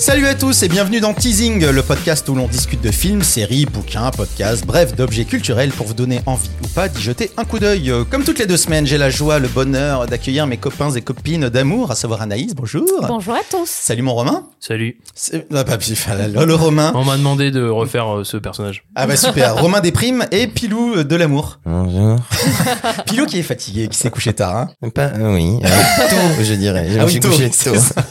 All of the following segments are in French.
Salut à tous et bienvenue dans Teasing, le podcast où l'on discute de films, séries, bouquins, podcasts, bref, d'objets culturels pour vous donner envie ou pas d'y jeter un coup d'œil. Euh, Comme toutes les deux semaines, j'ai la joie, le bonheur d'accueillir mes copains et copines d'amour, à savoir Anaïs, bonjour. Bonjour à tous. Salut mon Romain. Salut. C'est- Ah bah, le, Romain. On m'a demandé de refaire euh, ce personnage. Ah bah super, Romain des primes et Pilou euh, de l'amour. Bonjour. Pilou qui est fatigué, qui s'est couché tard. hein. Pas, euh, oui, euh, tôt, je dirais. Je Ah me oui, suis tôt, couché tôt. ça.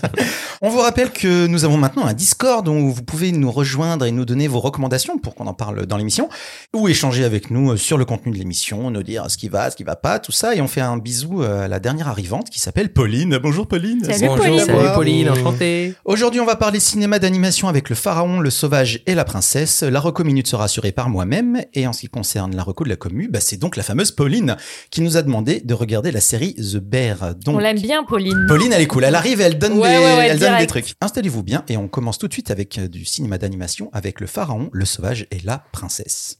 On vous rappelle que nous avons maintenant un Discord où vous pouvez nous rejoindre et nous donner vos recommandations pour qu'on en parle dans l'émission, ou échanger avec nous sur le contenu de l'émission, nous dire ce qui va, ce qui va pas, tout ça. Et on fait un bisou à la dernière arrivante qui s'appelle Pauline. Bonjour Pauline. Salut, Bonjour. Pauline. Salut. Pauline, enchanté. Aujourd'hui, on va parler cinéma d'animation avec le pharaon, le sauvage et la princesse. La reco minute sera assurée par moi-même. Et en ce qui concerne la reco de la commu, bah, c'est donc la fameuse Pauline qui nous a demandé de regarder la série The Bear. Donc, On l'aime bien, Pauline. Pauline, elle est cool. Elle arrive et elle donne, Ouais, des, ouais, ouais, elle donne des trucs. Installez-vous bien et on commence tout de suite avec euh, du cinéma d'animation avec le pharaon, le sauvage et la princesse.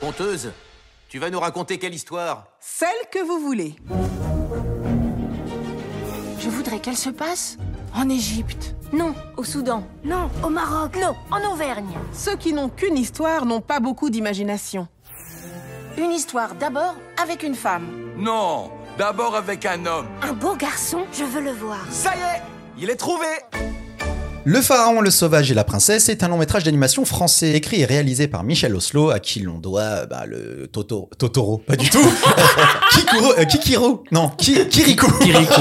Conteuse, tu vas nous raconter quelle histoire? Celle que vous voulez. Je voudrais qu'elle se passe en Égypte. Non, au Soudan. Non, au Maroc. Non, en Auvergne. Ceux qui n'ont qu'une histoire n'ont pas beaucoup d'imagination. Une histoire d'abord avec une femme. Non, d'abord avec un homme. Un beau garçon, je veux le voir. Ça y est, il est trouvé Le pharaon, le sauvage et la princesse est un long métrage d'animation français écrit et réalisé par Michel Oslo, à qui l'on doit bah, le Toto, Totoro, pas du tout. Kikuro, euh, Kikiro, non, Ki- Kirikou. Kirikou.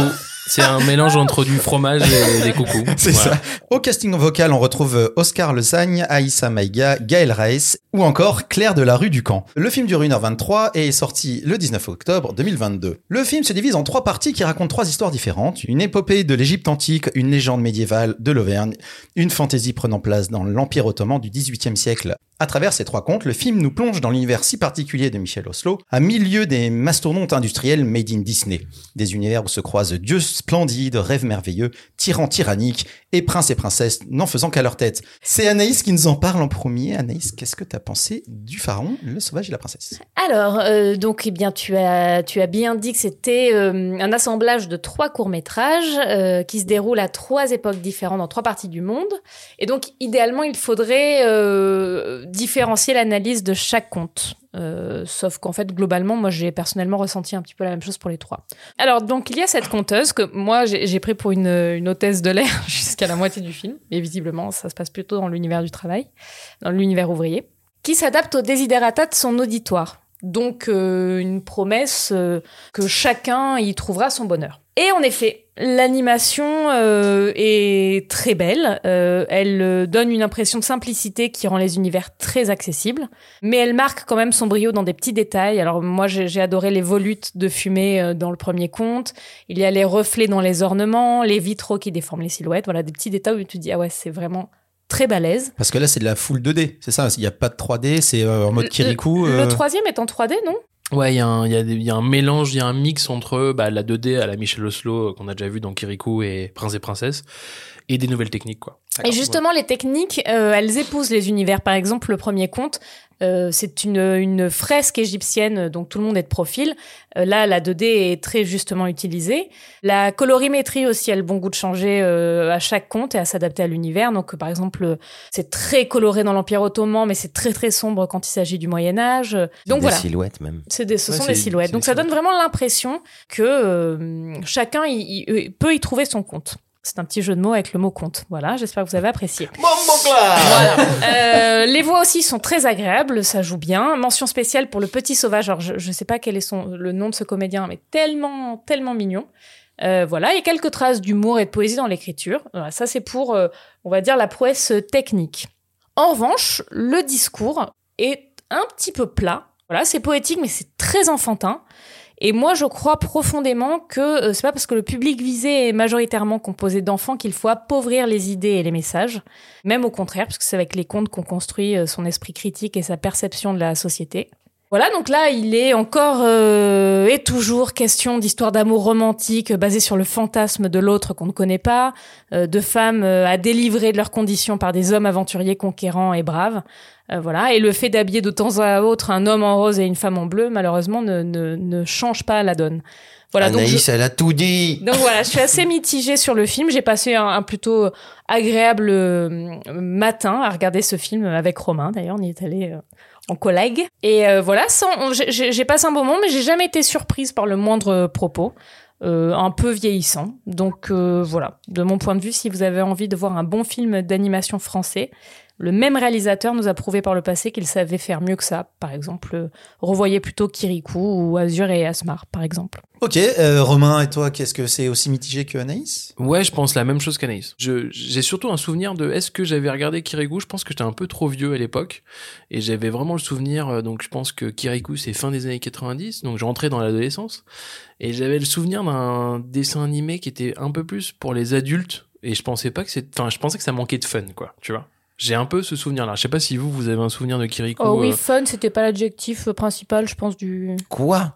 C'est un mélange entre du fromage et des coucous. C'est Voilà. ça. Au casting vocal, on retrouve euh, Oscar Le Sagne, Aïssa Maïga, Gaël Raes ou encore Claire de la rue du Camp. Le film dure 1h23 et est sorti le 19 octobre 2022. Le film se divise en trois parties qui racontent trois histoires différentes. Une épopée de l'Égypte antique, une légende médiévale de l'Auvergne, une fantaisie prenant place dans l'Empire ottoman du XVIIIe siècle. À travers ces trois contes, le film nous plonge dans l'univers si particulier de Michel Oslo, à milieu des mastodontes industriels made in Disney. Des univers où se croisent dieux splendides, rêves merveilleux, tyrans tyranniques et princes et princesses n'en faisant qu'à leur tête. C'est Anaïs qui nous en parle en premier. Anaïs, qu'est-ce que t'as pensé du pharaon, le sauvage et la princesse? Alors, euh, donc, eh bien, tu as, tu as bien dit que c'était euh, un assemblage de trois courts-métrages euh, qui se déroulent à trois époques différentes dans trois parties du monde. Et donc, idéalement, il faudrait euh, différencier l'analyse de chaque conte. Euh, sauf qu'en fait, globalement, moi, j'ai personnellement ressenti un petit peu la même chose pour les trois. Alors, donc, il y a cette conteuse que moi, j'ai pris pour une, une hôtesse de l'air jusqu'à la moitié du film. Et visiblement, ça se passe plutôt dans l'univers du travail, dans l'univers ouvrier qui s'adapte aux desiderata de son auditoire. Donc euh, une promesse euh, que chacun y trouvera son bonheur. Et en effet, l'animation euh, est très belle. Euh, elle euh, donne une impression de simplicité qui rend les univers très accessibles. Mais elle marque quand même son brio dans des petits détails. Alors moi, j'ai adoré les volutes de fumée dans le premier conte. Il y a les reflets dans les ornements, les vitraux qui déforment les silhouettes. Voilà, des petits détails où tu te dis, ah ouais, c'est vraiment très balèze. Parce que là, c'est de la full 2D, c'est ça Il n'y a pas de 3D, c'est en mode Kirikou. Le, euh, le troisième est en 3D, non? Ouais, il y, y a un mélange, il y a un mix entre bah, la 2D à la Michel Oslo euh, qu'on a déjà vu dans Kirikou et Prince et Princesse et des nouvelles techniques quoi. Et justement, les techniques, euh, elles épousent les univers. Par exemple, le premier conte, euh, c'est une, une fresque égyptienne, donc tout le monde est de profil. Euh, là, la 2D est très justement utilisée. La colorimétrie aussi a le bon goût de changer euh, à chaque conte et à s'adapter à l'univers. Donc, euh, par exemple, c'est très coloré dans l'Empire ottoman, mais c'est très très sombre quand il s'agit du Moyen Âge. Donc Des voilà. silhouettes même. C'est des, ce Ouais, sont des silhouettes. Donc des ça donne vraiment l'impression que euh, chacun y- y- peut y trouver son compte. C'est un petit jeu de mots avec le mot compte. Voilà, j'espère que vous avez apprécié. Voilà. Euh, les voix aussi sont très agréables, ça joue bien. Mention spéciale pour le petit sauvage. Alors je, je sais pas quel est son le nom de ce comédien, mais tellement tellement mignon. Euh, voilà, et quelques traces d'humour et de poésie dans l'écriture. Voilà, ça c'est pour, euh, on va dire, la prouesse technique. En revanche, le discours est un petit peu plat. Voilà, c'est poétique, mais c'est très enfantin. Et moi, je crois profondément que euh, c'est pas parce que le public visé est majoritairement composé d'enfants qu'il faut appauvrir les idées et les messages. Même au contraire, parce que c'est avec les contes qu'on construit euh, son esprit critique et sa perception de la société. Voilà, donc là, il est encore euh, et toujours question d'histoire d'amour romantique euh, basée sur le fantasme de l'autre qu'on ne connaît pas, euh, de femmes à délivrer de leurs conditions par des hommes aventuriers conquérants et braves. Euh, voilà, et le fait d'habiller de temps à autre un homme en rose et une femme en bleu, malheureusement, ne, ne, ne change pas la donne. Voilà, donc je- Anaïs, elle a tout dit. donc voilà, je suis assez mitigée sur le film. J'ai passé un, un plutôt agréable euh, matin à regarder ce film avec Romain. D'ailleurs, on y est allé euh, en collègue. Et euh, voilà, sans- j'ai- passé un bon moment, mais j'ai jamais été surprise par le moindre propos. euh, un peu vieillissant. Donc euh, voilà, de mon point de vue, si vous avez envie de voir un bon film d'animation français, le même réalisateur nous a prouvé par le passé qu'il savait faire mieux que ça. Par exemple, euh, revoyez plutôt Kirikou ou Azur et Asmar, par exemple. Ok, euh, Romain et toi, qu'est-ce que c'est aussi mitigé que Anaïs? Ouais, je pense la même chose qu'Anaïs. Je- J'ai surtout un souvenir de est-ce que j'avais regardé Kirikou? Je pense que j'étais un peu trop vieux à l'époque et j'avais vraiment le souvenir. euh, Donc je pense que Kirikou c'est fin des années 90, donc je rentrais dans l'adolescence et j'avais le souvenir d'un dessin animé qui était un peu plus pour les adultes et je pensais pas que c'est. Enfin, je pensais que ça manquait de fun, quoi. Tu vois J'ai un peu ce souvenir-là. Je sais pas si vous vous avez un souvenir de Kirikou. Oh oui, euh, fun, c'était pas l'adjectif principal, je pense, du. Quoi?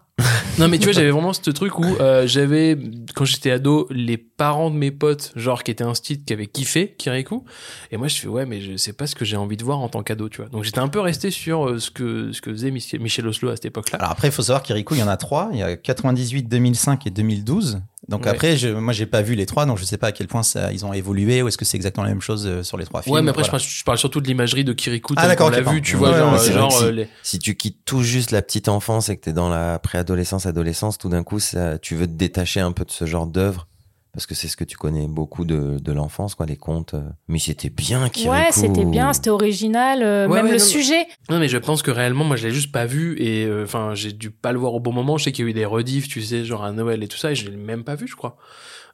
Non mais tu vois j'avais vraiment ce truc où euh, j'avais quand j'étais ado les parents de mes potes genre qui étaient un style qui avaient kiffé Kirikou et moi je fais ouais mais je sais pas ce que j'ai envie de voir en tant qu'ado tu vois donc j'étais un peu resté sur euh, ce que ce que faisait Michel Oslo à cette époque là Alors après, il faut savoir qu'Irikou, il y en a trois. Il y a 98, 2005 et 2012. Donc Ouais. après, je, moi, j'ai pas vu les trois, donc je sais pas à quel point ça, ils ont évolué ou est-ce que c'est exactement la même chose euh, sur les trois films. ouais mais après Voilà. je, parle, je parle surtout de l'imagerie de Kirikou Ah, d'accord, l'a vu tu vois Ouais, genre, euh, genre euh, les... Si tu quittes tout juste la petite enfance et que t'es dans la préadolescence, adolescence, tout d'un coup, ça, tu veux te détacher un peu de ce genre d'œuvre. Parce que c'est ce que tu connais beaucoup de, de l'enfance, quoi, les contes. euh. Mais c'était bien, Kirikou. Ouais, c'était bien, c'était original, euh, Ouais, même ouais, le non, sujet. Non mais je pense que réellement moi je l'ai juste pas vu et euh, enfin j'ai dû pas le voir au bon moment. Je sais qu'il y a eu des rediffs, tu sais, genre à Noël et tout ça et je l'ai même pas vu je crois.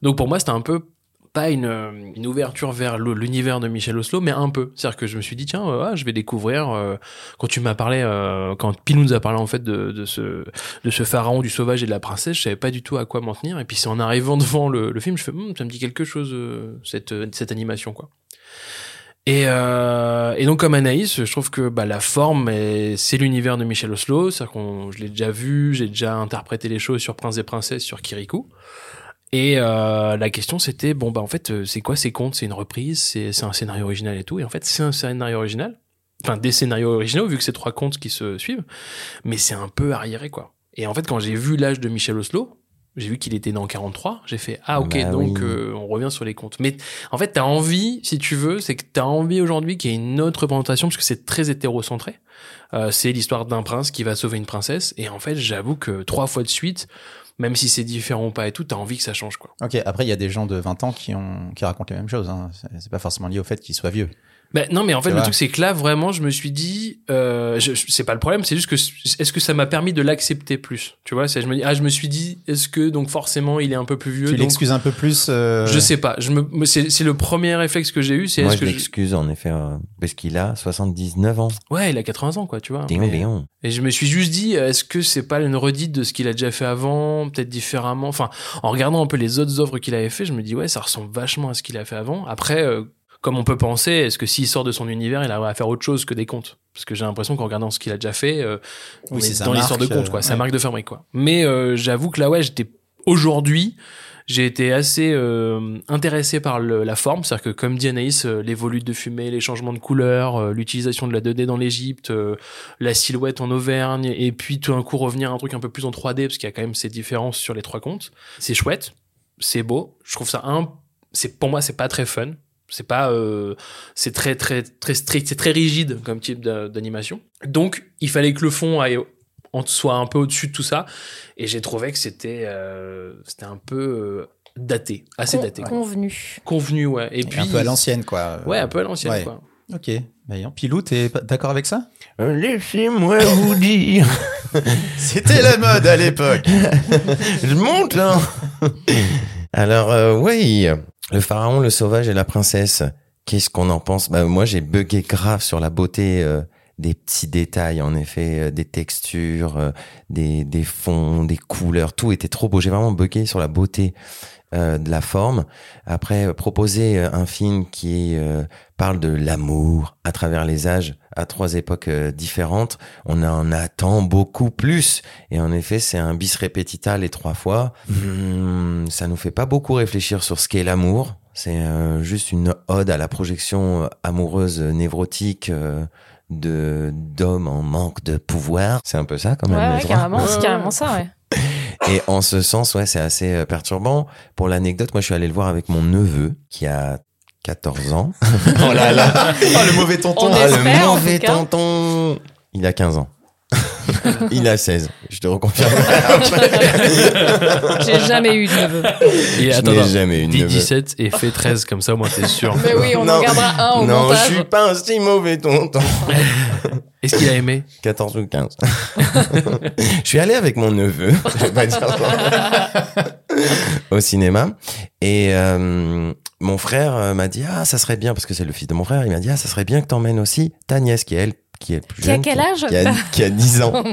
Donc pour moi c'était un peu pas une, ouverture vers l'univers de Michel Oslo, mais un peu. C'est-à-dire que je me suis dit tiens euh, ah, je vais découvrir euh, quand tu m'as parlé euh, quand Pilou nous a parlé en fait de, de ce pharaon du sauvage et de la princesse, je savais pas du tout à quoi m'en tenir et puis c'est en arrivant devant le, film je fais Hum, ça me dit quelque chose cette cette animation quoi. Et, et donc comme Anaïs, je trouve que bah, la forme, est- c'est l'univers de Michel Oslo. C'est-à-dire qu'on, je l'ai déjà vu, j'ai déjà interprété les choses sur Prince et Princesse, sur Kirikou. Et euh, la question c'était bon bah en fait euh, c'est quoi ces contes? C'est une reprise? C'est c'est un scénario original et tout. Et en fait c'est un scénario original. Enfin des scénarios originaux vu que c'est trois contes qui se suivent. Mais c'est un peu arriéré quoi. Et en fait quand j'ai vu l'âge de Michel Oslo, j'ai vu qu'il était né en 43. J'ai fait ah ok Bah donc oui. euh, on revient sur les contes. Mais en fait, t'as envie, si tu veux, c'est que t'as envie aujourd'hui qu'il y ait une autre représentation parce que c'est très hétérocentré. Euh, c'est l'histoire d'un prince qui va sauver une princesse et en fait, j'avoue que trois fois de suite, même si c'est différent ou pas et tout, t'as envie que ça change quoi. Ok, après, il y a des gens de 20 ans qui, ont, qui racontent les mêmes choses. Hein. C'est- pas forcément lié au fait qu'ils soient vieux. Ben non, mais en fait, le vrai. truc c'est que là, vraiment, je me suis dit, euh, je, je- c'est pas le problème, c'est juste que est-ce que ça m'a permis de l'accepter plus, tu vois? C'est je me dis, ah, je me suis dit, est-ce que donc forcément il est un peu plus vieux Tu l'excuses un peu plus euh, Je sais pas. Je me, c'est, c'est le premier réflexe que j'ai eu, c'est Moi, est-ce je que je- l'excuse, en effet, euh, parce qu'il a 79 ans. ouais, il a 80 ans quoi, tu vois. Déon, Mais-. Et je me suis juste dit, est-ce que c'est pas une redite de ce qu'il a déjà fait avant, peut-être différemment? Enfin, en regardant un peu les autres œuvres qu'il avait fait, je me dis ouais, ça ressemble vachement à ce qu'il a fait avant. Après, euh, comme on peut penser, est-ce que s'il sort de son univers, il arrive à faire autre chose que des contes? Parce que j'ai l'impression qu'en regardant ce qu'il a déjà fait, euh, on est dans l'histoire de contes, quoi. euh, Sa marque de fabrique, quoi. Mais euh, j'avoue que là, ouais, j'étais aujourd'hui. J'ai été assez euh, intéressé par le- la forme, c'est-à-dire que comme dit Anaïs, euh, les volutes de fumée, les changements de couleur, l'utilisation de la 2D dans l'Égypte, la silhouette en Auvergne, et puis tout d'un coup revenir à un truc un peu plus en 3D, parce qu'il y a quand même ces différences sur les trois comptes. C'est chouette, c'est beau, je trouve ça un, c'est pour moi c'est pas très fun, c'est pas, euh, c'est très très très strict, c'est très rigide comme type d'a- d'animation. Donc il fallait que le fond aille en soit un peu au-dessus de tout ça, et j'ai trouvé que c'était euh, c'était un peu euh, daté, assez Con- daté, quoi. Convenu. convenu, ouais. Et Et puis un peu à l'ancienne, quoi. Ouais, un peu à l'ancienne, Ouais. quoi. Ok. Voyons. Pilou, t'es d'accord avec ça? Euh, Laissez-moi vous dire. C'était la mode à l'époque. Je monte, hein. Alors, euh, oui, le pharaon, le sauvage et la princesse. Qu'est-ce qu'on en pense? Bah, Moi, j'ai bugué grave sur la beauté euh, des petits détails, en effet, euh, des textures, euh, des, des fonds, des couleurs. Tout était trop beau. J'ai vraiment bugué sur la beauté euh, de la forme. Après, euh, proposer euh, un film qui euh, parle de l'amour à travers les âges, à trois époques euh, différentes, on en attend beaucoup plus. Et en effet, c'est un bis repetita les trois fois. Hum, ça nous fait pas beaucoup réfléchir sur ce qu'est l'amour. C'est euh, juste une ode à la projection amoureuse névrotique euh, de d'hommes en manque de pouvoir. C'est un peu ça quand même. Ouais, carrément, c'est carrément ça, ouais. Et en ce sens, ouais, c'est assez euh, perturbant. Pour l'anecdote, moi, je suis allé le voir avec mon neveu qui a 14 ans. oh là là. Oh, le mauvais tonton. On Ah, le mauvais tonton. Il a 15 ans. Il a 16. Je te reconfirme. J'ai jamais eu de neveu. Et Je attends, attends, jamais eu de dis neveu. 17 et fais 13, comme ça, moi, t'es sûr. Mais oui, on en gardera un au non, montage. je suis pas un si mauvais tonton. Est-ce qu'il a aimé? 14 ou 15. je suis allé avec mon neveu, je vais pas dire au cinéma. Et euh, mon frère euh, m'a dit, ah, ça serait bien, parce que c'est le fils de mon frère, il m'a dit, ah, ça serait bien que t'emmènes aussi ta nièce, qui est elle, qui est plus Qui a jeune. quel âge? qui a, qui a 10 ans.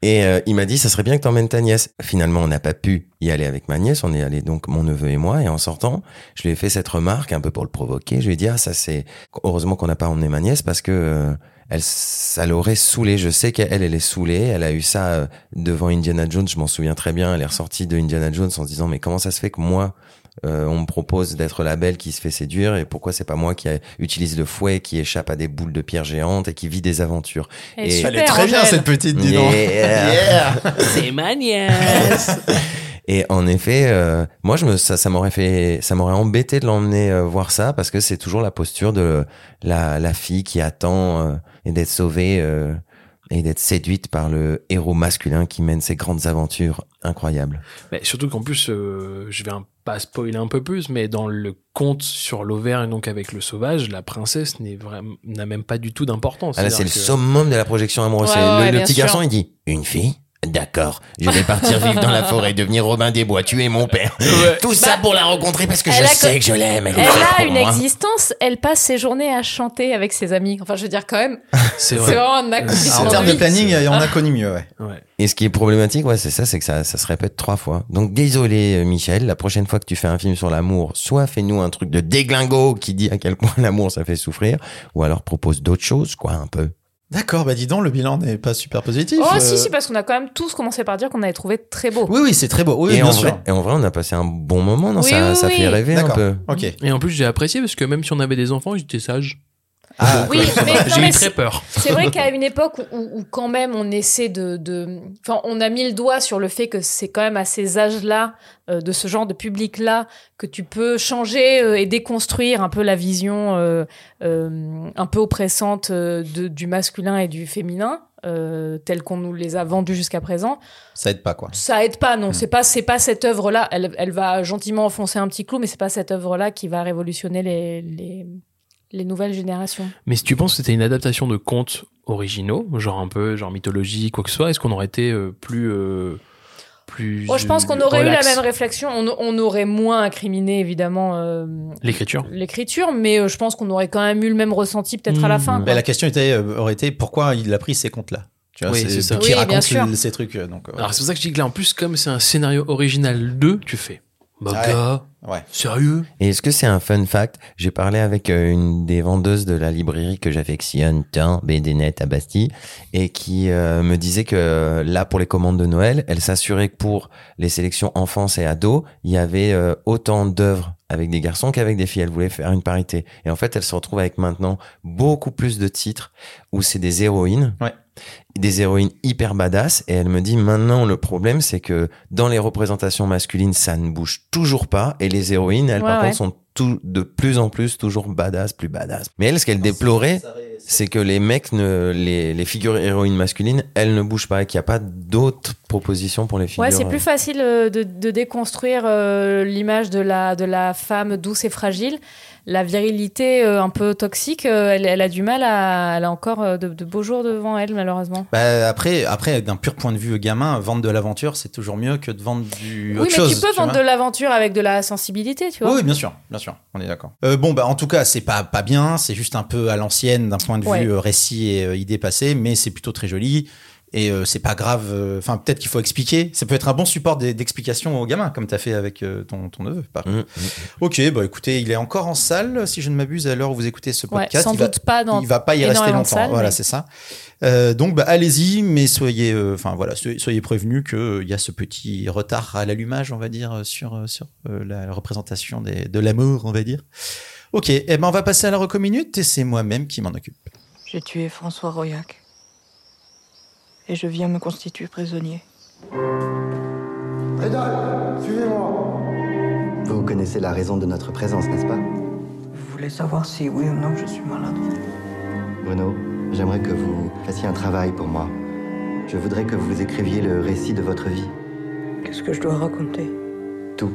Et euh, il m'a dit, ça serait bien que t'emmènes ta nièce. Finalement, on n'a pas pu y aller avec ma nièce. On est allé donc mon neveu et moi. Et en sortant, je lui ai fait cette remarque un peu pour le provoquer. Je lui ai dit, ah, ça c'est heureusement qu'on n'a pas emmené ma nièce parce que euh, elle, ça l'aurait saoulée. Je sais qu'elle, elle est saoulée. Elle a eu ça euh, devant Indiana Jones. Je m'en souviens très bien. Elle est ressortie de Indiana Jones en se disant, mais comment ça se fait que moi, euh, on me propose d'être la belle qui se fait séduire et pourquoi c'est pas moi qui a- utilise le fouet, qui échappe à des boules de pierre géantes et qui vit des aventures? Elle est Et- super, Elle est très bien, cette petite, dis donc. Yeah. C'est ma nièce Et en effet, euh, moi, je me, ça, ça m'aurait fait, ça m'aurait embêté de l'emmener euh, voir ça parce que c'est toujours la posture de la, la fille qui attend euh, et d'être sauvée euh, et d'être séduite par le héros masculin qui mène ses grandes aventures incroyables. Mais surtout qu'en plus, euh, je vais un- pas spoiler un peu plus, mais dans le conte sur l'Auvergne, donc avec le sauvage, la princesse n'est vraiment, n'a même pas du tout d'importance. Ah là, c'est le que- summum de la projection amoureuse. Ouais, C'est ouais, le, petit sûr. garçon, il dit une fille? D'accord, je vais partir vivre dans la forêt, devenir Robin des Bois, tuer mon père. Tout ça pour la rencontrer parce que je sais que- je l'aime. Elle, a une moi. existence, elle passe ses journées à chanter avec ses amis. Enfin, je veux dire, quand même, C'est c'est vrai. vraiment un accomplissement. En termes de planning, on a connu mieux, ouais. Ouais. Et ce qui est problématique, ouais, c'est ça, c'est que ça, ça se répète trois fois. Donc désolé, euh, Michel, la prochaine fois que tu fais un film sur l'amour, soit fais-nous un truc de déglingo qui dit à quel point l'amour ça fait souffrir, ou alors propose d'autres choses, quoi, un peu. D'accord, bah dis donc, le bilan n'est pas super positif. Oh, euh. si, si, parce qu'on a quand même tous commencé par dire qu'on avait trouvé très beau. Oui, oui, c'est très beau. Oui, et, bien en sûr. vrai, et en vrai, on a passé un bon moment, non Oui, Ça, oui, ça oui. fait rêver un peu. Ok. Et en plus, j'ai apprécié parce que même si on avait des enfants, ils étaient sages. Ah, Oui, mais, non, J'ai mais eu très c'est- peur. C'est vrai qu'à une époque où, où- où quand même on essaie de, de, enfin, on a mis le doigt sur le fait que c'est quand même à ces âges-là, euh, de ce genre de public-là, que tu peux changer euh, et déconstruire un peu la vision euh, euh, un peu oppressante euh, de, du masculin et du féminin, euh, telle qu'on nous les a vendus jusqu'à présent. ça aide pas, quoi. Ça aide pas, Hmm. non. C'est pas, c'est pas cette œuvre-là. Elle, elle va gentiment enfoncer un petit clou, mais c'est pas cette œuvre-là qui va révolutionner les, les, les nouvelles générations. Mais si tu penses que c'était une adaptation de contes originaux, genre un peu genre mythologie, quoi que ce soit, est-ce qu'on aurait été euh, plus plus Oh, je pense qu'on aurait relax eu la même réflexion. On, on aurait moins incriminé évidemment euh, l'écriture l'écriture, mais euh, je pense qu'on aurait quand même eu le même ressenti peut-être à la Mmh. fin. Bah, la question était, euh, aurait été pourquoi il a pris ces comptes-là tu vois, Oui, c'est ça. Qui Oui, bien raconte ces trucs. euh, Donc, euh, Alors c'est pour ça que je dis que là en plus comme c'est un scénario original 2, tu fais bah Ouais. gars, ouais. sérieux? Et est-ce que c'est un fun fact? J'ai parlé avec euh, une des vendeuses de la librairie que j'affectionne tant, BDNet à Bastille, et qui euh, me disait que euh, là, pour les commandes de Noël, elle s'assurait que pour les sélections enfance et ados, il y avait euh, autant d'œuvres avec des garçons qu'avec des filles. Elle voulait faire une parité. Et en fait, elle se retrouve avec maintenant beaucoup plus de titres où c'est des héroïnes. Ouais. Des héroïnes hyper badass. Et elle me dit maintenant, le problème, c'est que dans les représentations masculines, ça ne bouge toujours pas. Et les héroïnes, elles, Ouais, par ouais. contre, sont tout, de plus en plus toujours badass, plus badass. Mais elle, ce qu'elle déplorait, c'est que les mecs, ne, les, les figures héroïnes masculines, elles ne bougent pas et qu'il n'y a pas d'autres propositions pour les figures. Ouais, c'est plus facile euh, de, de déconstruire euh, l'image de la, de la femme douce et fragile. La virilité euh, un peu toxique, euh, elle, elle a du mal à. Elle a encore euh, de, de beaux jours devant elle, malheureusement. Bah, après, après d'un pur point de vue gamin, vendre de l'aventure, c'est toujours mieux que de vendre du Oui, autre mais chose. tu peux vendre de l'aventure avec de la sensibilité, tu vois. Oui, bien sûr, bien sûr, on est d'accord. Euh, bon, bah en tout cas, c'est pas pas bien, c'est juste un peu à l'ancienne d'un point de vue Ouais. récit et idée passée, mais c'est plutôt très joli et euh, c'est pas grave. euh, Enfin, peut-être qu'il faut expliquer. Ça peut être un bon support d'e- d'explication aux gamins, comme t'as fait avec euh, ton ton neveu. par Mmh, contre. Ok, bah écoutez, il est encore en salle, si je ne m'abuse, à l'heure où vous écoutez ce Ouais, podcast. sans il va, doute pas dans. il va pas y rester longtemps. voilà, mais- c'est ça. Euh, donc, bah, allez-y, mais soyez, euh, enfin voilà, soyez, soyez prévenus que euh, il y a ce petit retard à l'allumage, on va dire, sur sur euh, la représentation des, de l'amour, on va dire. Ok, eh ben on va passer à la reco minute et c'est moi-même qui m'en occupe. J'ai tué François Royac. Et je viens me constituer prisonnier. Vous connaissez la raison de notre présence, n'est-ce pas Vous voulez savoir si oui ou non je suis malade Bruno, j'aimerais que vous fassiez un travail pour moi. Je voudrais que vous écriviez le récit de votre vie. Qu'est-ce que je dois raconter Tout.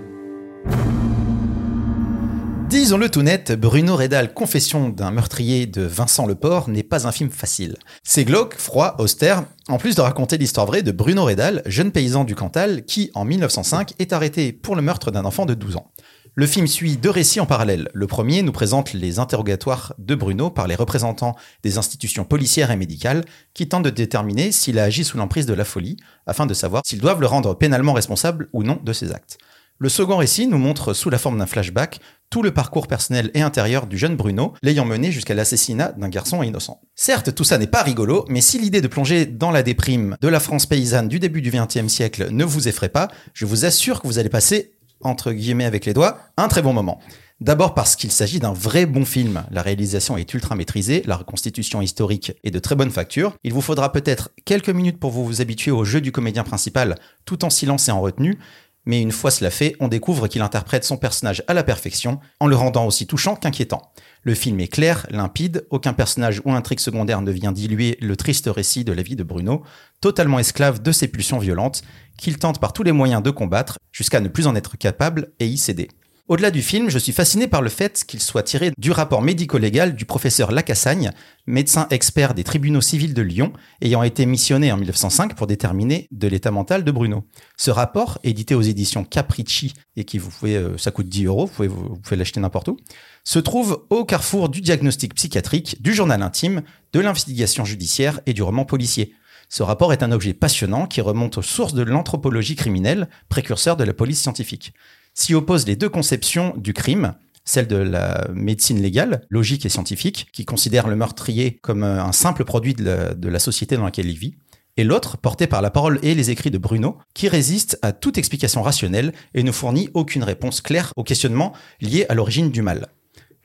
Disons-le tout net, Bruno Redal, Confession d'un meurtrier de Vincent Leport, n'est pas un film facile. C'est glauque, froid, austère, en plus de raconter l'histoire vraie de Bruno Redal, jeune paysan du Cantal, qui, en 1905, est arrêté pour le meurtre d'un enfant de 12 ans. Le film suit deux récits en parallèle. Le premier nous présente les interrogatoires de Bruno par les représentants des institutions policières et médicales qui tentent de déterminer s'il a agi sous l'emprise de la folie afin de savoir s'ils doivent le rendre pénalement responsable ou non de ses actes. Le second récit nous montre sous la forme d'un flashback tout le parcours personnel et intérieur du jeune Bruno, l'ayant mené jusqu'à l'assassinat d'un garçon innocent. Certes, tout ça n'est pas rigolo, mais si l'idée de plonger dans la déprime de la France paysanne du début du XXe siècle ne vous effraie pas, je vous assure que vous allez passer, entre guillemets avec les doigts, un très bon moment. D'abord parce qu'il s'agit d'un vrai bon film. La réalisation est ultra maîtrisée, la reconstitution historique est de très bonne facture. Il vous faudra peut-être quelques minutes pour vous habituer au jeu du comédien principal, tout en silence et en retenue, mais une fois cela fait, on découvre qu'il interprète son personnage à la perfection, en le rendant aussi touchant qu'inquiétant. Le film est clair, limpide, aucun personnage ou intrigue secondaire ne vient diluer le triste récit de la vie de Bruno, totalement esclave de ses pulsions violentes, qu'il tente par tous les moyens de combattre, jusqu'à ne plus en être capable et y céder. Au-delà du film, je suis fasciné par le fait qu'il soit tiré du rapport médico-légal du professeur Lacassagne, médecin expert des tribunaux civils de Lyon, ayant été missionné en 1905 pour déterminer de l'état mental de Bruno. Ce rapport, édité aux éditions Capricci et qui vous pouvez, euh, ça coûte 10 euros, vous vous pouvez l'acheter n'importe où, se trouve au carrefour du diagnostic psychiatrique, du journal intime, de l'investigation judiciaire et du roman policier. Ce rapport est un objet passionnant qui remonte aux sources de l'anthropologie criminelle, précurseur de la police scientifique s'y opposent les deux conceptions du crime, celle de la médecine légale, logique et scientifique, qui considère le meurtrier comme un simple produit de la, de la société dans laquelle il vit, et l'autre, portée par la parole et les écrits de Bruno, qui résiste à toute explication rationnelle et ne fournit aucune réponse claire aux questionnements liés à l'origine du mal.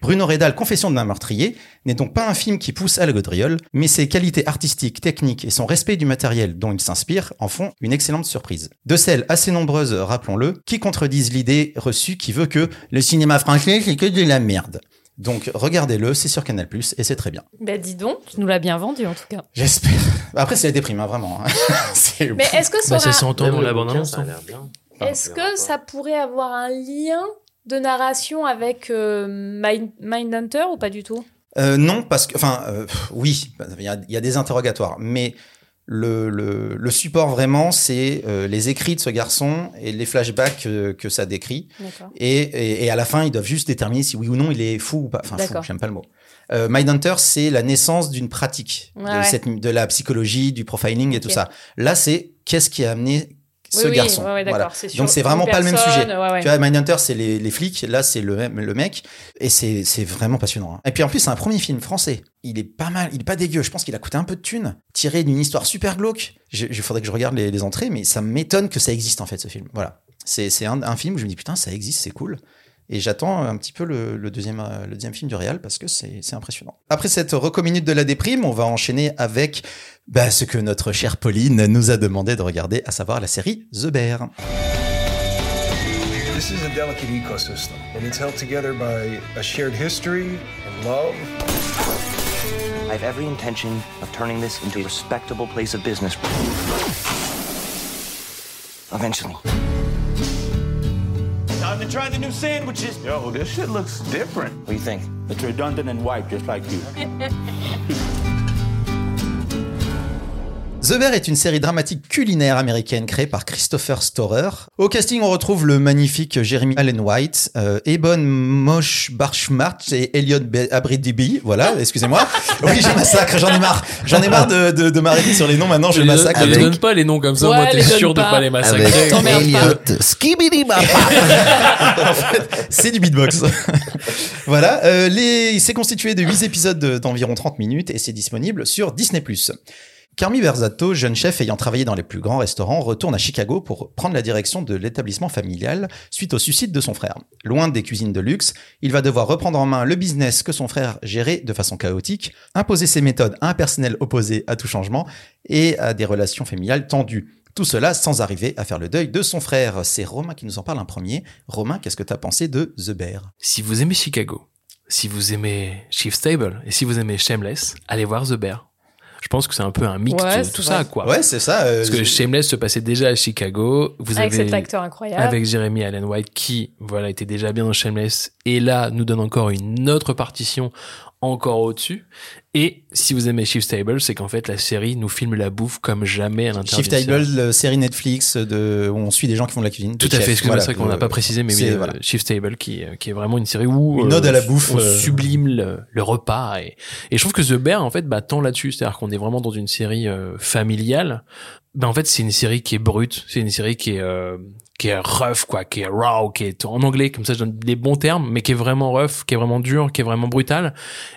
Bruno Redal, Confession d'un meurtrier, n'est donc pas un film qui pousse à la gaudriole, mais ses qualités artistiques, techniques et son respect du matériel dont il s'inspire en font une excellente surprise. De celles assez nombreuses, rappelons-le, qui contredisent l'idée reçue qui veut que le cinéma français c'est que de la merde. Donc regardez-le, c'est sur Canal+, et c'est très bien. Bah dis donc, tu nous l'as bien vendu en tout cas. J'espère. Après c'est la déprime, hein, vraiment. C'est- Mais est-ce que ça Bah, s'entend dans. Est-ce que ça pourrait avoir un lien de narration avec euh, Mind- Mindhunter ou pas du tout? Euh, non, parce que, enfin, euh, oui, il y, a, il y a des interrogatoires, mais le, le, le support vraiment, c'est euh, les écrits de ce garçon et les flashbacks que, que ça décrit. Et, et, et à la fin, ils doivent juste déterminer si oui ou non il est fou ou pas. Enfin, fou, j'aime pas le mot. Euh, Mindhunter, c'est la naissance d'une pratique Ouais, de, ouais. cette, de la psychologie, du profiling et tout ça. Là, c'est qu'est-ce qui a amené ce Oui, garçon. ouais, Voilà. Donc c'est vraiment pas le même sujet. ouais, ouais. Tu vois, Mindhunter, c'est les, les flics. Là, c'est le, même- le mec. Et c'est vraiment passionnant. hein. Et puis en plus, c'est un premier film français. Il est pas mal, il est pas dégueu. Je pense qu'il a coûté un peu de thunes, tiré d'une histoire super glauque. Il faudrait que je regarde les, les entrées, mais ça m'étonne que ça existe en fait ce film. Voilà. C'est c'est un, un film où je me dis putain, ça existe, c'est cool. Et j'attends un petit peu le, le deuxième, euh, le deuxième film du Real parce que c'est c'est impressionnant. Après cette recominute de la déprime, on va enchaîner avec bah, ce que notre chère Pauline nous a demandé de regarder, à savoir la série The Bear. This is a delicate ecosystem, and it's held together by a shared history and love. I have every intention of turning this into a respectable place of business. Eventually. Time to try the new sandwiches. Yo, this shit looks different. What do you think? It's redundant and white, just like you. The Bear est une série dramatique culinaire américaine créée par Christopher Storer. Au casting, on retrouve le magnifique Jeremy Allen White, euh, Ebon Mosh Barshmart et Elliot Abridibi. Voilà, excusez-moi. Oui, je massacre, j'en ai marre. J'en ai marre de, de, de m'arrêter sur les noms maintenant, je les massacre. Avec- donne pas les noms comme ça, Ouais, moi t'es sûr de pas. pas les massacrer. Avec pas. Elliot Skibidi en fait, c'est du beatbox. voilà, euh, les... c'est constitué de 8 épisodes de- d'environ 30 minutes et c'est disponible sur Disney+. Carmi Berzato, jeune chef ayant travaillé dans les plus grands restaurants, retourne à Chicago pour prendre la direction de l'établissement familial suite au suicide de son frère. Loin des cuisines de luxe, il va devoir reprendre en main le business que son frère gérait de façon chaotique, imposer ses méthodes à un personnel opposé à tout changement et à des relations familiales tendues. Tout cela sans arriver à faire le deuil de son frère. C'est Romain qui nous en parle un premier. Romain, qu'est-ce que tu as pensé de The Bear? Si vous aimez Chicago, si vous aimez Chief Stable et si vous aimez Shameless, allez voir The Bear. Je pense que c'est un peu un mix Ouais, de tout vrai. ça, quoi. Ouais, c'est ça. euh, Parce que Shameless se passait déjà à Chicago. Vous Avec avez cet acteur incroyable. avec Jeremy Allen White qui, voilà, était déjà bien dans Shameless et là nous donne encore une autre partition encore au-dessus. Et si vous aimez Shift Stable, c'est qu'en fait la série nous filme la bouffe comme jamais à l'intérieur. Shift. Table, le série Netflix de, où on suit des gens qui font de la cuisine. Tout à fait, chefs, excusez-moi, voilà, c'est vrai qu'on n'a euh, pas précisé, mais oui, euh, voilà. Shift Table qui, euh, qui est vraiment une série où Une ode à la bouffe, on euh. sublime le, le repas et, et je trouve que The Bear en fait bah tend là-dessus, c'est-à-dire qu'on est vraiment dans une série euh, familiale. Bah en fait c'est une série qui est brute, c'est une série qui est euh, qui est rough quoi, qui est raw, qui est en anglais comme ça je donne les bons termes, mais qui est vraiment rough, qui est vraiment dur, qui est vraiment brutal.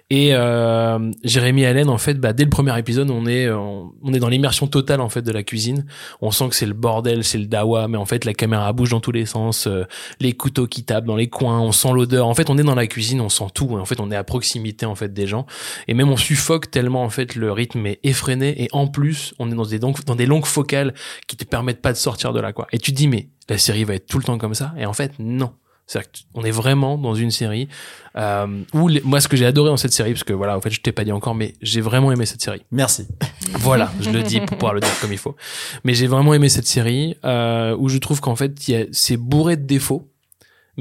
Et euh, Jérémy Allen en fait bah dès le premier épisode on est on, on est dans l'immersion totale en fait de la cuisine. On sent que c'est le bordel, c'est le dawa, mais en fait la caméra bouge dans tous les sens, euh, les couteaux qui tapent dans les coins, on sent l'odeur. En fait, on est dans la cuisine, on sent tout. En fait, on est à proximité en fait des gens, et même on suffoque tellement en fait le rythme est effréné. Et en plus, on est dans des dans des longues focales qui te permettent pas de sortir de là quoi. Et tu te dis mais la série va être tout le temps comme ça? Et en fait, non. C'est-à-dire qu'on est vraiment dans une série euh, où les- moi ce que j'ai adoré dans cette série parce que voilà en fait je t'ai pas dit encore mais j'ai vraiment aimé cette série Merci. voilà, je le dis pour pouvoir le dire comme il faut. Mais j'ai vraiment aimé cette série euh, où je trouve qu'en fait, il y a- c'est bourré de défauts,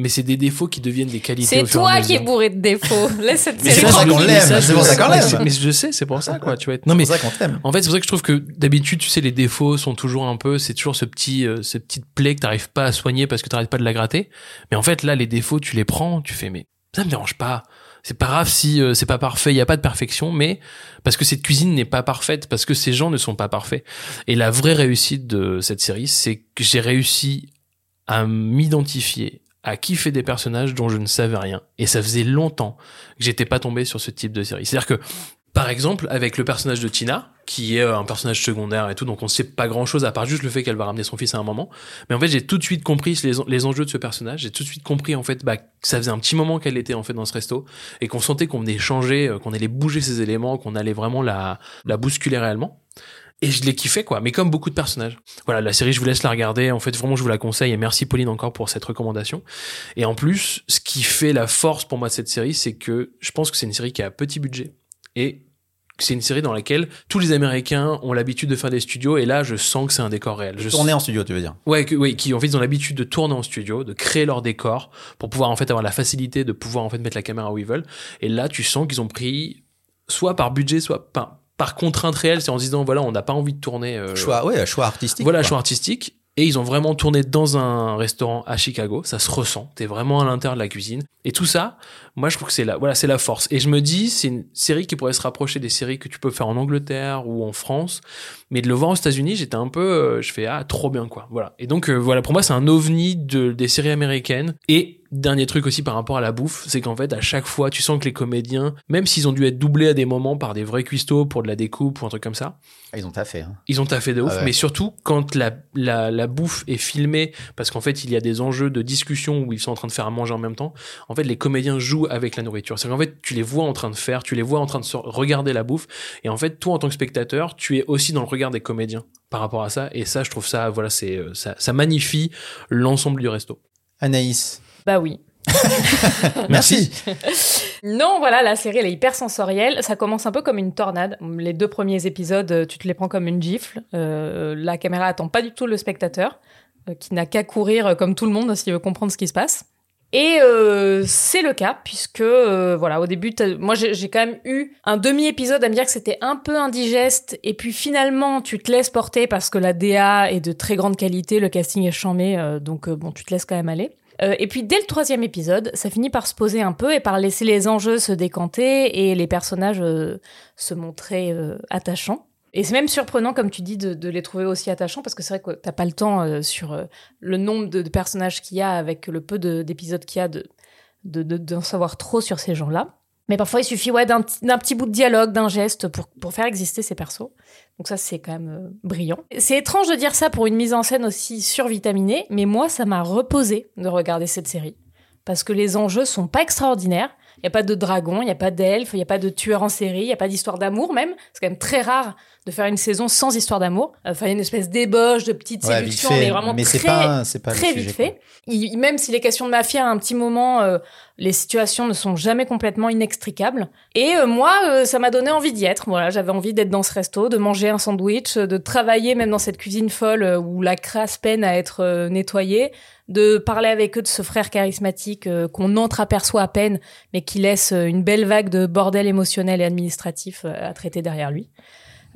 mais c'est des défauts qui deviennent des qualités. C'est toi qui es bourré de défauts. Laisse cette Mais c'est série. pour ça qu'on l'aime, mais c'est pour ça qu'on je- l'aime. Mais je sais, c'est pour ça quoi. Tu vois. Non mais C'est pour ça qu'on t'aime. en fait, c'est pour ça que je trouve que d'habitude, tu sais, les défauts sont toujours un peu, c'est toujours ce petit, euh, cette petite plaie que t'arrives pas à soigner parce que t'arrêtes pas de la gratter. Mais en fait, là, les défauts, tu les prends, tu fais, mais ça me dérange pas. C'est pas grave si euh, c'est pas parfait, il y a pas de perfection, mais parce que cette cuisine n'est pas parfaite, parce que ces gens ne sont pas parfaits. Et la vraie réussite de cette série, c'est que j'ai réussi à m'identifier, à kiffer des personnages dont je ne savais rien. Et ça faisait longtemps que j'étais pas tombé sur ce type de série. C'est-à-dire que par exemple, avec le personnage de Tina, qui est euh, un personnage secondaire et tout, donc on sait pas grand chose à part juste le fait qu'elle va ramener son fils à un moment. Mais en fait, j'ai tout de suite compris les, en- les enjeux de ce personnage. J'ai tout de suite compris en fait bah, que ça faisait un petit moment qu'elle était en fait dans ce resto et qu'on sentait qu'on venait changer, euh, qu'on allait bouger ses éléments, qu'on allait vraiment la, la bousculer réellement. Et je l'ai kiffé quoi, mais comme beaucoup de personnages. Voilà, la série, je vous laisse la regarder. En fait, vraiment, je vous la conseille et merci Pauline encore pour cette recommandation. Et en plus, ce qui fait la force pour moi de cette série, c'est que je pense que c'est une série qui a petit budget et c'est une série dans laquelle tous les Américains ont l'habitude de faire des studios et là, je sens que c'est un décor réel. Je Tourner en studio, tu veux dire? Ouais, que, oui, qui en fait ils ont l'habitude de tourner en studio, de créer leur décor pour pouvoir en fait avoir la facilité de pouvoir en fait mettre la caméra où ils veulent. Et là, tu sens qu'ils ont pris soit par budget, soit par, par contrainte réelle, c'est en se disant voilà, on n'a pas envie de tourner. euh, Choix, ouais, choix artistique. voilà, quoi. choix artistique. Et ils ont vraiment tourné dans un restaurant à Chicago. Ça se ressent. T'es vraiment à l'intérieur de la cuisine. Et tout ça, moi, je trouve que c'est la, voilà, c'est la force. Et je me dis, c'est une série qui pourrait se rapprocher des séries que tu peux faire en Angleterre ou en France. Mais de le voir aux États-Unis, j'étais un peu, euh, je fais, ah, trop bien, quoi. Voilà. Et donc, euh, voilà, pour moi, c'est un ovni de, des séries américaines. Et dernier truc aussi par rapport à la bouffe, c'est qu'en fait, à chaque fois, tu sens que les comédiens, même s'ils ont dû être doublés à des moments par des vrais cuistots pour de la découpe ou un truc comme ça, Ah, Ils ont taffé. Hein. ils ont taffé de ouf, Ah ouais. mais surtout quand la, la, la bouffe est filmée, parce qu'en fait il y a des enjeux de discussion où ils sont en train de faire à manger en même temps, en fait les comédiens jouent avec la nourriture. C'est qu'en fait tu les vois en train de faire, tu les vois en train de se- regarder la bouffe, et en fait toi en tant que spectateur, tu es aussi dans le regard des comédiens par rapport à ça, et ça je trouve ça, voilà, c'est euh, ça, ça magnifie l'ensemble du resto. Anaïs. Bah oui. Merci. Non, voilà, la série, elle est hyper sensorielle. Ça commence un peu comme une tornade. Les deux premiers épisodes, euh, tu te les prends comme une gifle. Euh, la caméra attend pas du tout le spectateur, euh, qui n'a qu'à courir comme tout le monde s'il veut comprendre ce qui se passe. Et euh, c'est le cas, puisque, euh, voilà, au début, moi, j'ai quand même eu un demi-épisode à me dire que c'était un peu indigeste, et puis finalement, tu te laisses porter parce que la DA est de très grande qualité, le casting est chambé, euh, donc euh, bon, tu te laisses quand même aller. Euh, et puis dès le troisième épisode, ça finit par se poser un peu et par laisser les enjeux se décanter et les personnages euh, se montrer euh, attachants. Et c'est même surprenant, comme tu dis, de, les trouver aussi attachants parce que c'est vrai que t'as pas le temps euh, sur euh, le nombre de, personnages qu'il y a avec le peu de- d'épisodes qu'il y a de de- de- d'en savoir trop sur ces gens-là. Mais parfois, il suffit ouais, d'un petit- d'un petit bout de dialogue, d'un geste pour, pour faire exister ces persos. Donc ça, c'est quand même euh, brillant. C'est étrange de dire ça pour une mise en scène aussi survitaminée, mais moi, ça m'a reposé de regarder cette série. Parce que les enjeux sont pas extraordinaires. Il n'y a pas de dragon, il n'y a pas d'elfe, il n'y a pas de tueur en série, il n'y a pas d'histoire d'amour même. C'est quand même très rare de faire une saison sans histoire d'amour. Enfin, une espèce d'ébauche, de petite Ouais, séduction, mais vraiment mais très, pas- pas très vite fait. Il- même si les questions de mafia, à un petit moment, euh, les situations ne sont jamais complètement inextricables. Et euh, moi, euh, ça m'a donné envie d'y être. Voilà, j'avais envie d'être dans ce resto, de manger un sandwich, euh, de travailler même dans cette cuisine folle euh, où la crasse peine à être euh, nettoyée, de parler avec eux de ce frère charismatique euh, qu'on entreaperçoit à peine, mais qui laisse euh, une belle vague de bordel émotionnel et administratif euh, à traiter derrière lui.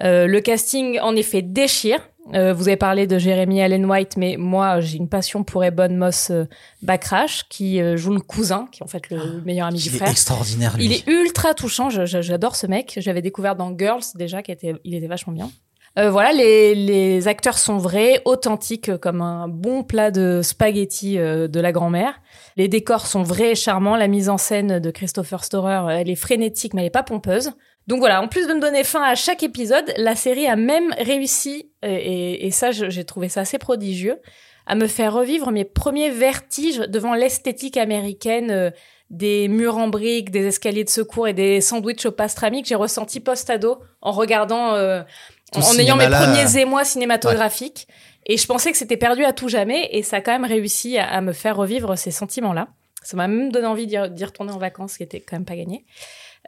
Euh, le casting, en effet, déchire. Euh, vous avez parlé de Jeremy Allen White, mais moi, j'ai une passion pour Ebon Moss euh, Backrash, qui euh, joue le cousin, qui est en fait le, le meilleur ami Il du est frère. extraordinaire, lui. Il est ultra touchant. J'adore ce mec. J'avais découvert dans Girls déjà, qui était, il était vachement bien. Euh, voilà, les, les acteurs sont vrais, authentiques, comme un bon plat de spaghetti euh, de la grand-mère. Les décors sont vrais et charmants. La mise en scène de Christopher Storer, elle est frénétique, mais elle est pas pompeuse. Donc voilà, en plus de me donner fin à chaque épisode, la série a même réussi, euh, et, et ça, j'ai trouvé ça assez prodigieux, à me faire revivre mes premiers vertiges devant l'esthétique américaine euh, des murs en briques, des escaliers de secours et des sandwichs au pastrami que j'ai ressenti post-ado en regardant, euh, en ayant mes premiers émois cinématographiques. Et je pensais que c'était perdu à tout jamais, et ça a quand même réussi à, à me faire revivre ces sentiments-là. Ça m'a même donné envie d'y d'y retourner en vacances, ce qui était quand même pas gagné.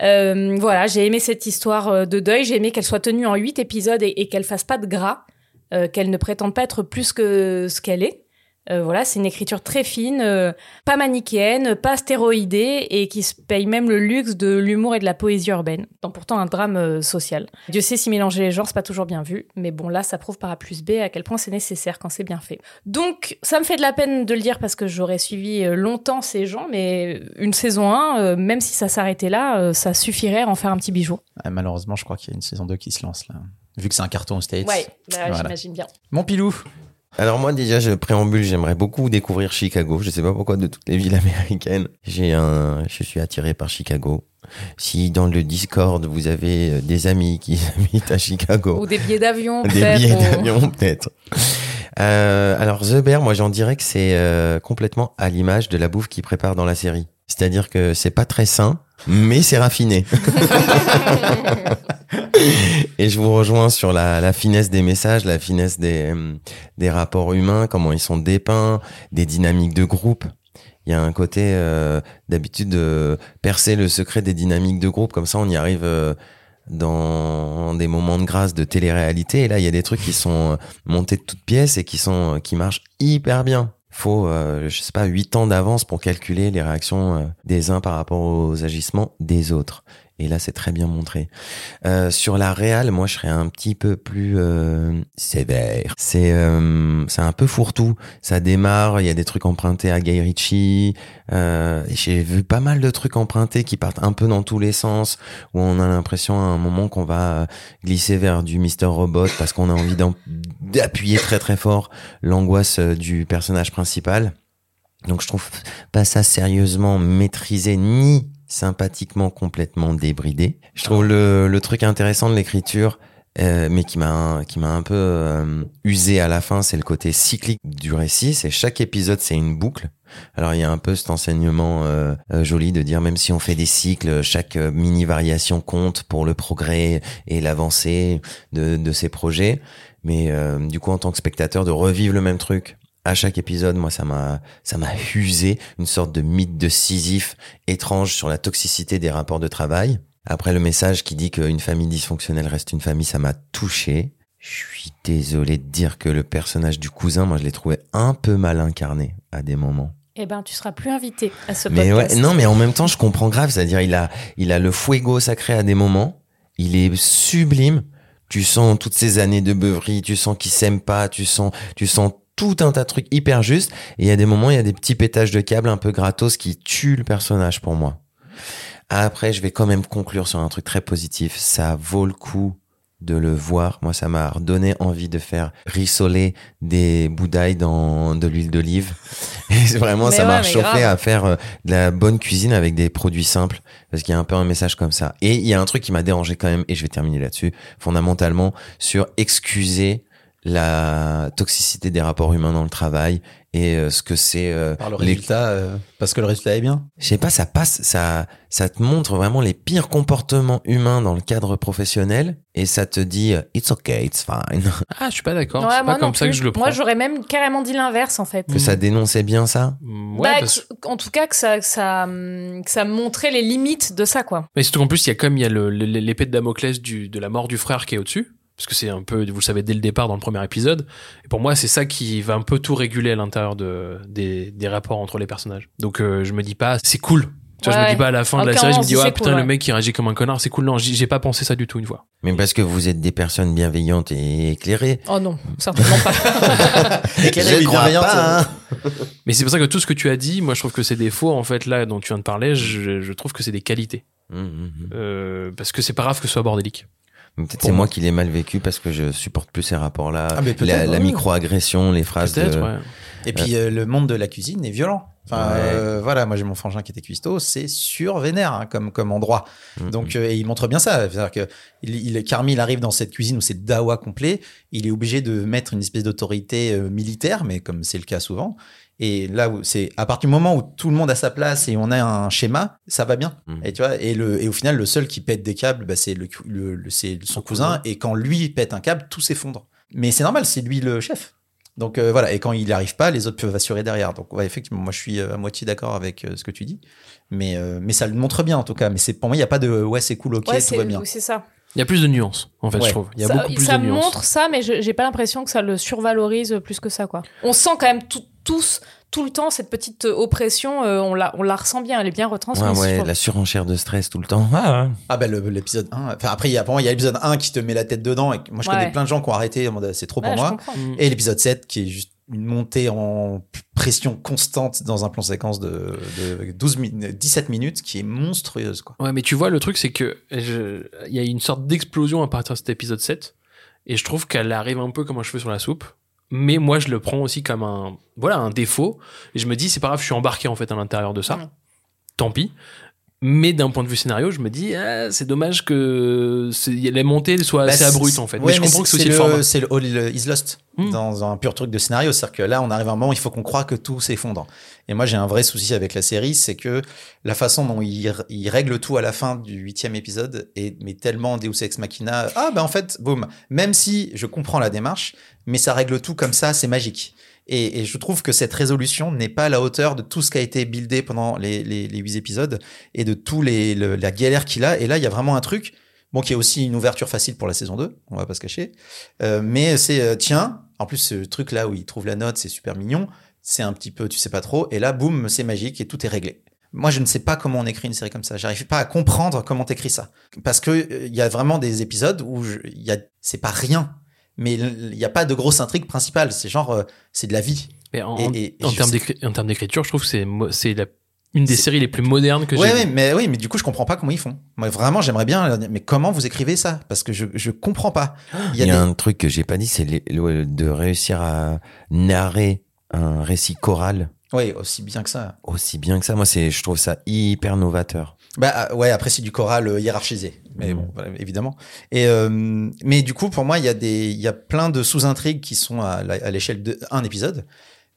Euh, voilà, j'ai aimé cette histoire euh, de deuil. J'ai aimé qu'elle soit tenue en huit épisodes et, qu'elle fasse pas de gras, euh, qu'elle ne prétende pas être plus que ce qu'elle est. Euh, voilà, c'est une écriture très fine, euh, pas manichéenne, pas stéroïdée et qui se paye même le luxe de l'humour et de la poésie urbaine, dans pourtant un drame euh, social. Dieu sait si mélanger les genres, c'est pas toujours bien vu, mais bon là, ça prouve par A plus B à quel point c'est nécessaire quand c'est bien fait. Donc, ça me fait de la peine de le dire parce que j'aurais suivi longtemps ces gens, mais une saison 1, euh, même si ça s'arrêtait là, ça suffirait à en faire un petit bijou. Ouais, malheureusement, je crois qu'il y a une saison 2 qui se lance là. Vu que c'est un carton aux States. Ouais, bah, Voilà. j'imagine bien. Mon pilou. Alors moi déjà je préambule, j'aimerais beaucoup découvrir Chicago. Je sais pas pourquoi de toutes les villes américaines. J'ai un, je suis attiré par Chicago. Si dans le Discord vous avez euh, des amis qui habitent à Chicago, Ou des billets d'avion, des billets ou- d'avion peut-être. Euh, alors The Bear, moi j'en dirais que c'est euh, complètement à l'image de la bouffe qu'ils préparent dans la série. C'est-à-dire que c'est pas très sain, mais c'est raffiné. Et je vous rejoins sur la, la finesse des messages, la finesse des, des rapports humains, comment ils sont dépeints, des dynamiques de groupe. Il y a un côté euh, d'habitude de percer le secret des dynamiques de groupe, comme ça on y arrive euh, dans des moments de grâce de télé-réalité. Et là, il y a des trucs qui sont euh, montés de toutes pièces et qui sont qui marchent hyper bien. Faut, euh, je sais pas, huit ans d'avance pour calculer les réactions euh, des uns par rapport aux agissements des autres. Et là, c'est très bien montré. Euh, sur la réal, moi, je serais un petit peu plus euh, sévère. C'est euh, c'est un peu fourre-tout. Ça démarre, il y a des trucs empruntés à Guy Ritchie. Euh, J'ai vu pas mal de trucs empruntés qui partent un peu dans tous les sens, où on a l'impression à un moment qu'on va euh, glisser vers du Mister Robot parce qu'on a envie d'appuyer très très fort l'angoisse euh, du personnage principal. Donc je trouve pas ça sérieusement maîtrisé ni sympathiquement complètement débridé. Je trouve le, le truc intéressant de l'écriture, euh, mais qui m'a qui m'a un peu euh, usé à la fin, c'est le côté cyclique du récit. C'est chaque épisode, c'est une boucle. Alors il y a un peu cet enseignement euh, euh, joli de dire même si on fait des cycles, chaque euh, mini variation compte pour le progrès et l'avancée de, de ces projets. Mais euh, du coup, en tant que spectateur, de revivre le même truc à chaque épisode, moi, ça m'a, ça m'a usé une sorte de mythe de Sisyphe étrange sur la toxicité des rapports de travail. Après, le message qui dit qu'une famille dysfonctionnelle reste une famille, ça m'a touché. Je suis désolé de dire que le personnage du cousin, moi, je l'ai trouvé un peu mal incarné à des moments. Eh ben, tu seras plus invité à ce Mais podcast. ouais, non, mais en même temps, je comprends grave. C'est-à-dire, il a, il a le fuego sacré à des moments. Il est sublime. Tu sens toutes ces années de beuverie. Tu sens qu'il s'aime pas. Tu sens, tu sens tout un tas de trucs hyper justes. Et il y a des moments, il y a des petits pétages de câbles un peu gratos qui tuent le personnage pour moi. Après, je vais quand même conclure sur un truc très positif. Ça vaut le coup de le voir. Moi, ça m'a redonné envie de faire rissoler des boudailles dans de l'huile d'olive. Et vraiment, Mais ça ouais, m'a chauffé à faire euh, de la bonne cuisine avec des produits simples. Parce qu'il y a un peu un message comme ça. Et il y a un truc qui m'a dérangé quand même, et je vais terminer là-dessus, fondamentalement, sur excuser la toxicité des rapports humains dans le travail et euh, ce que c'est euh, Par le les- résultat, euh, parce que le résultat est bien. je sais pas, ça passe, ça, ça te montre vraiment les pires comportements humains dans le cadre professionnel et ça te dit it's okay, it's fine. Ah, je suis pas d'accord. Ouais, c'est pas comme ça que je le prends. Moi, j'aurais même carrément dit l'inverse, en fait. que ça dénonçait bien ça? Mm, Ouais, Bah, parce- que- En tout cas, que ça, que ça, hum, que ça montrait les limites de ça, quoi. Mais surtout qu'en plus, il y a comme il y a l'épée de Damoclès du, de la mort du frère qui est au-dessus. Parce que c'est un peu, vous le savez dès le départ dans le premier épisode. Et pour moi, c'est ça qui va un peu tout réguler à l'intérieur de, des, des rapports entre les personnages. Donc, euh, je me dis pas, c'est cool. Tu vois, je me dis pas à la fin de la série, je me dis, ouais, c'est putain, cool, le mec qui réagit comme un connard, c'est cool. Non, j'ai j'ai pas pensé ça du tout une fois. Mais parce que vous êtes des personnes bienveillantes et éclairées. Oh non, certainement pas. Éclairée, Je crois bienveillante, pas, hein. Mais c'est pour ça que tout ce que tu as dit, moi, je trouve que c'est des défauts, en fait, là, dont tu viens de parler, je, je trouve que c'est des qualités. Hum, hum, hum. Euh, parce que c'est pas grave que ce soit bordélique. Peut-être c'est moi. qui l'ai mal vécu parce que je supporte plus ces rapports-là. Ah, mais peut-être, la la micro-agression, les phrases de... Ouais. Et puis euh, le monde de la cuisine est violent. Enfin, Ouais. euh, voilà, moi j'ai mon frangin qui était cuistot, c'est survénère hein, comme comme endroit. Mhm. Donc euh, et il montre bien ça, c'est-à-dire que il, il Carmille arrive dans cette cuisine où c'est dawa complet, il est obligé de mettre une espèce d'autorité euh, militaire, mais comme c'est le cas souvent. Et là c'est à partir du moment où tout le monde a sa place et on a un schéma, ça va bien. Mhm. Et tu vois, et le et au final le seul qui pète des câbles, bah, c'est le, le- le- c'est son cousin. Et quand lui pète un câble, tout s'effondre. Mais c'est normal, c'est lui le chef. Donc euh, voilà, et quand il n'y arrive pas, les autres peuvent assurer derrière. Donc ouais, effectivement, moi je suis euh, à moitié d'accord avec euh, ce que tu dis, mais euh, mais ça le montre bien en tout cas. Mais c'est pour moi, il n'y a pas de ouais c'est cool, ok, ouais, tout va c'est bien. c'est ça. Il y a plus de nuances, en fait, Ouais. je trouve. Il y a ça, beaucoup plus ça de nuances. montre ça, mais je- j'ai pas l'impression que ça le survalorise plus que ça, quoi. On sent quand même tout- tous, tout le temps, cette petite euh, oppression, euh, on, la, on la ressent bien, elle est bien retransmise. Ouais, ouais, la surenchère de stress tout le temps. Ah, ouais. Ah bah l'épisode 1, enfin après il y a pour moi il y a l'épisode 1 qui te met la tête dedans et moi je Ouais. connais plein de gens qui ont arrêté en mode c'est trop pour Ouais, moi. comprends. Mm. Et l'épisode 7 qui est juste une montée en pression constante dans un plan séquence de, de 12 min- 17 minutes qui est monstrueuse quoi. Ouais, mais tu vois, le truc, c'est que il y a une sorte d'explosion à partir de cet épisode 7. Et je trouve qu'elle arrive un peu comme un cheveu sur la soupe. Mais moi, je le prends aussi comme un, voilà, un défaut. Et je me dis, c'est pas grave, je suis embarqué, en fait, à l'intérieur de ça. Tant pis. Mais d'un point de vue scénario, je me dis, ah, c'est dommage que les montées soient assez Bah, abruptes, c'est- en fait. ouais, mais je comprends que c'est aussi le, format. C'est le All Is Lost Hmm. dans un pur truc de scénario. C'est-à-dire que là, on arrive à un moment où il faut qu'on croit que tout s'effondre. Et moi, j'ai un vrai souci avec la série, c'est que la façon dont il, il règle tout à la fin du huitième épisode est mais tellement Deus Ex Machina. Ah, ben en fait, boum. Même si je comprends la démarche, mais ça règle tout comme ça, c'est magique. Et, je trouve que cette résolution n'est pas à la hauteur de tout ce qui a été buildé pendant les, les, les huit épisodes et de tous la galère qu'il a. Et là, il y a vraiment un truc. Bon, qui est aussi une ouverture facile pour la saison 2, on va pas se cacher. Euh, mais c'est, euh, tiens, en plus, ce truc là où il trouve la note, c'est super mignon. C'est un petit peu, tu sais pas trop. Et là, boum, c'est magique et tout est réglé. Moi, je ne sais pas comment on écrit une série comme ça. J'arrive pas à comprendre comment t'écris ça. Parce que euh, il y a vraiment des épisodes où il y a, c'est pas rien. Mais il y a pas de grosse intrigue principale. C'est genre, euh, c'est de la vie. Mais en, Et- et- et en termes d'écriture, je trouve que c'est, mo- c'est la- une des séries les plus modernes que Ouais, j'ai ouais, mais oui, mais du coup, je comprends pas comment ils font. Moi, vraiment, j'aimerais bien. leur dire, Mais comment vous écrivez ça? Parce que je, je comprends pas. Il y a, des- un truc que j'ai pas dit, c'est de réussir à narrer un récit choral Oui, aussi bien que ça. aussi bien que ça. Moi, c'est, je trouve ça hyper novateur. Bah euh, ouais, après c'est du choral euh, hiérarchisé, mais Mm. bon, voilà, évidemment. Et euh, mais du coup, pour moi, il y a des, il y a plein de sous-intrigues qui sont à, l'échelle de un épisode,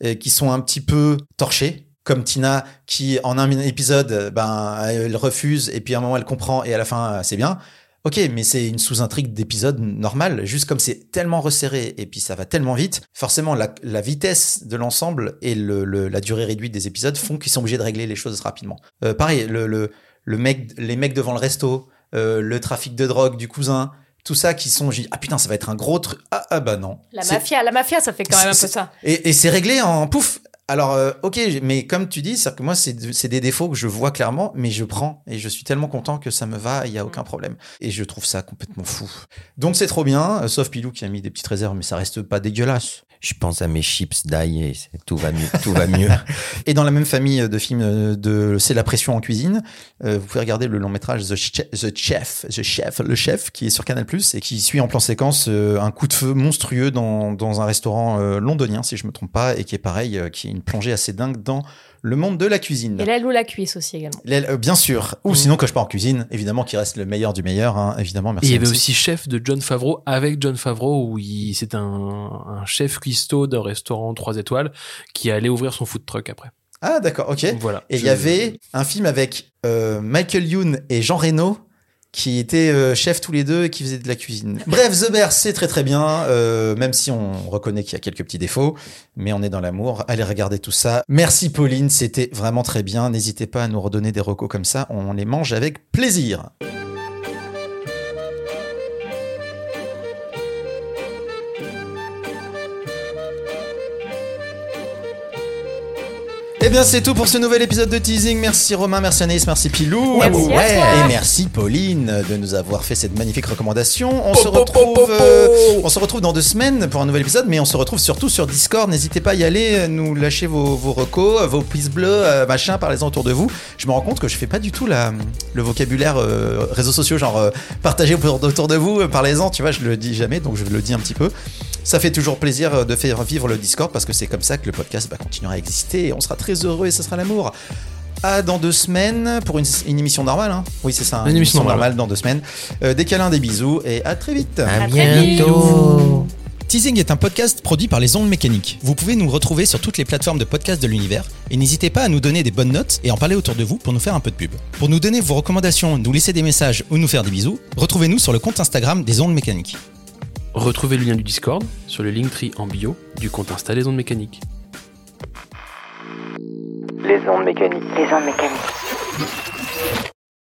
et qui sont un petit peu torchées, comme Tina qui en un épisode, euh, ben elle refuse et puis à un moment elle comprend et à la fin euh, c'est bien. Ok, mais c'est une sous-intrigue d'épisode normal, juste comme c'est tellement resserré et puis ça va tellement vite, forcément la, la vitesse de l'ensemble et le, le- la durée réduite des épisodes font qu'ils sont obligés de régler les choses rapidement. Euh, pareil, le, le, le mec, les mecs devant le resto, euh, le trafic de drogue du cousin, tout ça qui sont, ah putain, ça va être un gros truc. Ah, ah bah non. La mafia, la mafia, ça fait quand même un peu ça. Et, et c'est réglé en pouf. Alors, euh, ok, mais comme tu dis, c'est que moi, c'est des défauts que je vois clairement, mais je prends et je suis tellement content que ça me va, il y a aucun problème. Et je trouve ça complètement fou. Donc c'est trop bien, euh, sauf Pilou qui a mis des petites réserves, mais ça reste pas dégueulasse. Je pense à mes chips d'ail et tout va mieux. tout va mieux. Et dans la même famille de films euh, de C'est la pression en cuisine, euh, vous pouvez regarder le long métrage The, Che- The Chef, The Chef, le chef, qui est sur Canal et qui suit en plan séquence euh, un coup de feu monstrueux dans, dans un restaurant euh, londonien, si je me trompe pas, et qui est pareil, euh, qui est une une plongée assez dingue dans le monde de la cuisine. Et l'aile ou la cuisse aussi également. L'aile, euh, bien sûr. Ou sinon, que je pars en cuisine, évidemment, qui reste le meilleur du meilleur, hein, évidemment. Et Merci. il y avait aussi chef de John Favreau avec John Favreau où il, c'est un, un chef cuistot d'un restaurant 3 étoiles qui allait ouvrir son food truck après. Ah, d'accord, ok. Voilà. Et il y avait un film avec euh, Michael Youn et Jean Reno qui étaient euh, chefs tous les deux et qui faisaient de la cuisine. Bref, The Bear, c'est très très bien, euh, même si on reconnaît qu'il y a quelques petits défauts, mais on est dans l'amour. Allez regarder tout ça. Merci Pauline, c'était vraiment très bien. N'hésitez pas à nous redonner des recos comme ça, on les mange avec plaisir. Eh bien, c'est tout pour ce nouvel épisode de teasing. Merci Romain, merci Anaïs, merci Pilou. Merci à toi. Et merci Pauline de nous avoir fait cette magnifique recommandation. On se retrouve, euh, on se retrouve dans deux semaines pour un nouvel épisode, mais on se retrouve surtout sur Discord. N'hésitez pas à y aller, euh, nous lâcher vos, vos recos, euh, vos pouces bleus, euh, machin, parlez-en autour de vous. Je me rends compte que je fais pas du tout la, le vocabulaire euh, réseaux sociaux, genre euh, partagez autour, de vous, parlez-en, tu vois, je le dis jamais, donc je le dis un petit peu. Ça fait toujours plaisir euh, de faire vivre le Discord parce que c'est comme ça que le podcast bah, continuera à exister et on sera très heureux et ce sera l'amour. À dans deux semaines pour une, une émission normale. Hein oui, c'est ça. Une émission normale. dans deux semaines. Euh, des câlins, des bisous et à très vite. À vite. bientôt. Teasing est un podcast produit par les ondes mécaniques. Vous pouvez nous retrouver sur toutes les plateformes de podcast de l'univers et n'hésitez pas à nous donner des bonnes notes et en parler autour de vous pour nous faire un peu de pub. Pour nous donner vos recommandations, nous laisser des messages ou nous faire des bisous, retrouvez-nous sur le compte Instagram des ondes mécaniques. Retrouvez le lien du Discord sur le Linktree en bio du compte Insta Les Ondes. Les ondes mécaniques. Les ondes mécaniques.